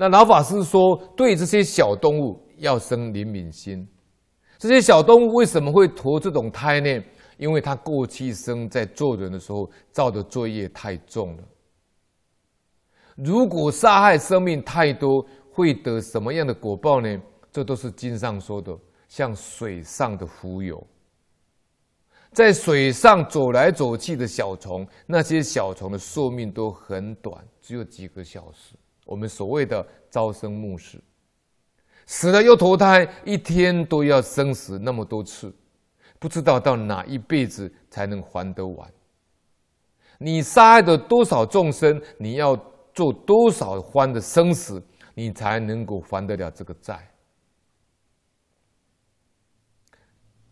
那老法师说，对这些小动物要生怜悯心。这些小动物为什么会投这种胎呢？因为他过去生在做人的时候造的罪业太重了。如果杀害生命太多，会得什么样的果报呢？这都是经上说的，像水上的浮游，在水上走来走去的小虫，那些小虫的寿命都很短，只有几个小时。我们所谓的朝生暮死，死了又投胎，一天都要生死那么多次，不知道到哪一辈子才能还得完。你杀害的多少众生，你要做多少番的生死，你才能够还得了这个债？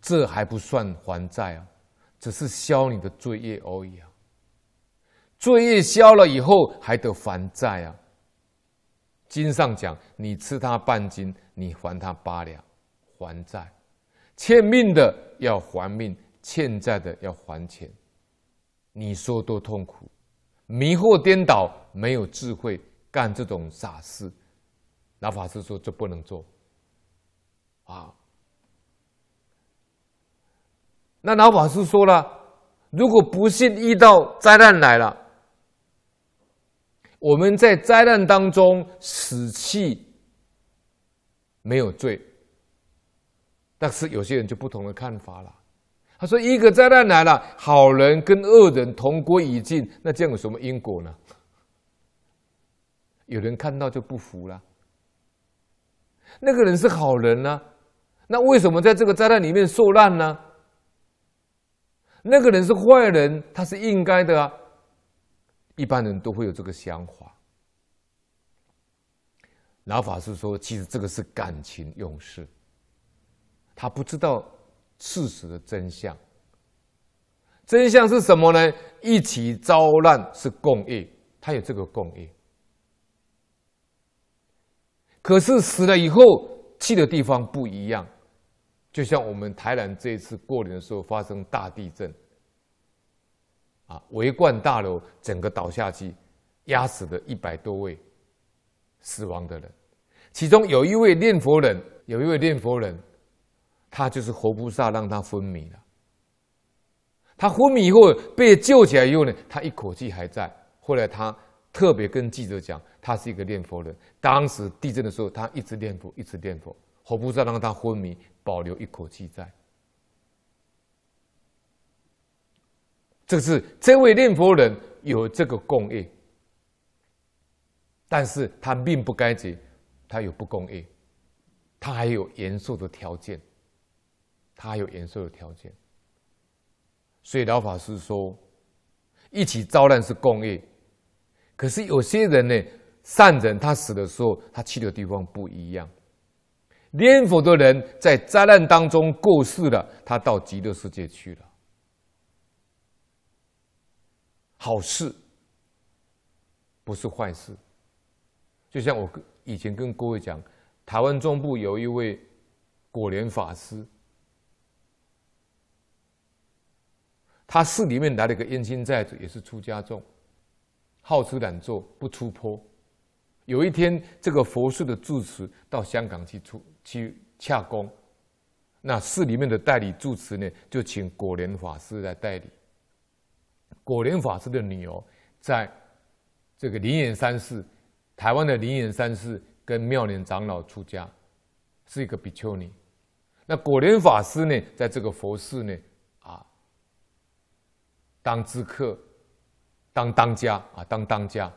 这还不算还债啊，只是消你的罪业而已啊。罪业消了以后，还得还债啊。经上讲，你吃他半斤，你还他八两，还债；欠命的要还命，欠债的要还钱。你说多痛苦，迷惑颠倒，没有智慧，干这种傻事。老法师说，这不能做啊。那老法师说了，如果不幸遇到灾难来了。我们在灾难当中死去没有罪，但是有些人就不同的看法了。他说：“一个灾难来了，好人跟恶人同归于尽，那这样有什么因果呢？”有人看到就不服了。那个人是好人呢，那为什么在这个灾难里面受难呢？那个人是坏人，他是应该的啊。一般人都会有这个想法。老法师说：“其实这个是感情用事，他不知道事实的真相。真相是什么呢？一起遭难是共业，他有这个共业。可是死了以后去的地方不一样，就像我们台南这一次过年的时候发生大地震。”啊！维冠大楼整个倒下去，压死了一百多位死亡的人，其中有一位念佛人，有一位念佛人，他就是活菩萨让他昏迷了。他昏迷以后被救起来以后呢，他一口气还在。后来他特别跟记者讲，他是一个念佛人。当时地震的时候，他一直念佛，一直念佛，活菩萨让他昏迷，保留一口气在。这是这位念佛人有这个共业，但是他命不该绝，他有不共业，他还有延寿的条件，他还有延寿的条件。所以老法师说，一起遭难是共业，可是有些人呢，善人他死的时候，他去的地方不一样。念佛的人在灾难当中过世了，他到极乐世界去了。好事不是坏事，就像我以前跟各位讲，台湾中部有一位果莲法师，他寺里面来了一个冤亲债主，也是出家众，好吃懒做不出坡。有一天，这个佛寺的住持到香港去出去洽公，那寺里面的代理住持呢，就请果莲法师来代理。果莲法师的女儿，在这个灵岩山寺，台湾的灵岩山寺跟妙莲长老出家，是一个比丘尼。那果莲法师呢，在这个佛寺呢，啊，当知客，当当家啊，当当家。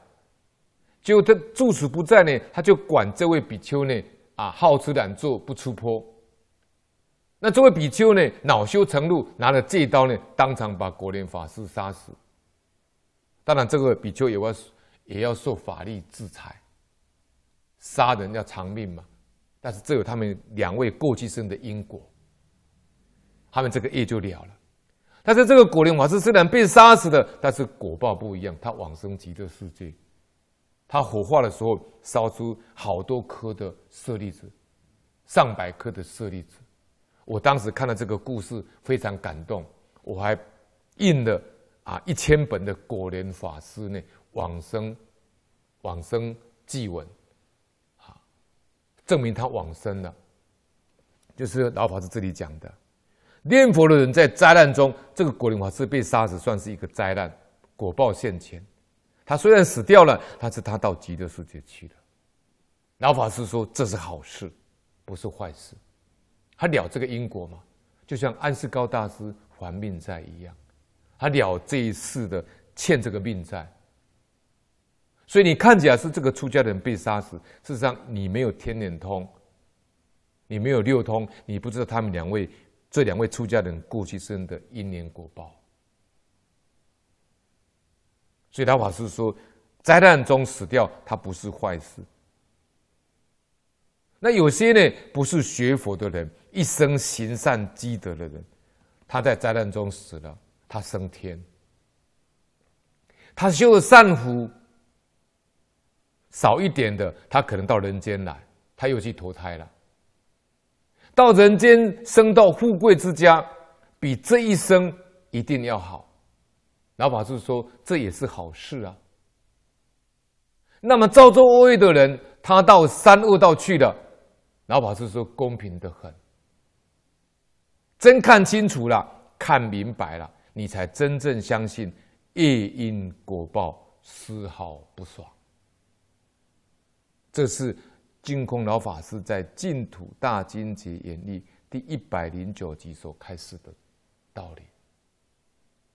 结果他住持不在呢，他就管这位比丘呢，啊，好吃懒做，不出坡。那这位比丘呢，恼羞成怒，拿了戒刀呢，当场把果莲法师杀死。当然，这个比丘也要也要受法律制裁，杀人要偿命嘛。但是这有他们两位过去生的因果，他们这个业就了了。但是这个果林法师虽然被杀死的，但是果报不一样，他往生极乐世界。他火化的时候烧出好多颗的舍利子，上百颗的舍利子。我当时看到这个故事非常感动，我还印了啊一千本的果莲法师呢往生往生祭文，啊证明他往生了。就是老法师这里讲的，念佛的人在灾难中，这个果林法师被杀死，算是一个灾难，果报现前。他虽然死掉了，但是他到极乐世界去了。老法师说这是好事，不是坏事。他了这个因果嘛，就像安世高大师还命债一样，他了这一世的欠这个命债。所以你看起来是这个出家人被杀死，事实上你没有天眼通，你没有六通，你不知道他们两位这两位出家人过去生的因缘果报。所以老法师说，灾难中死掉，他不是坏事。那有些呢，不是学佛的人，一生行善积德的人，他在灾难中死了，他升天。他修的善福少一点的，他可能到人间来，他又去投胎了。到人间升到富贵之家，比这一生一定要好。老法师说，这也是好事啊。那么造作恶业的人，他到三恶道去了。老法师说：“公平的很，真看清楚了，看明白了，你才真正相信业因果报丝毫不爽。”这是净空老法师在《净土大经解演义》第一百零九集所开示的道理。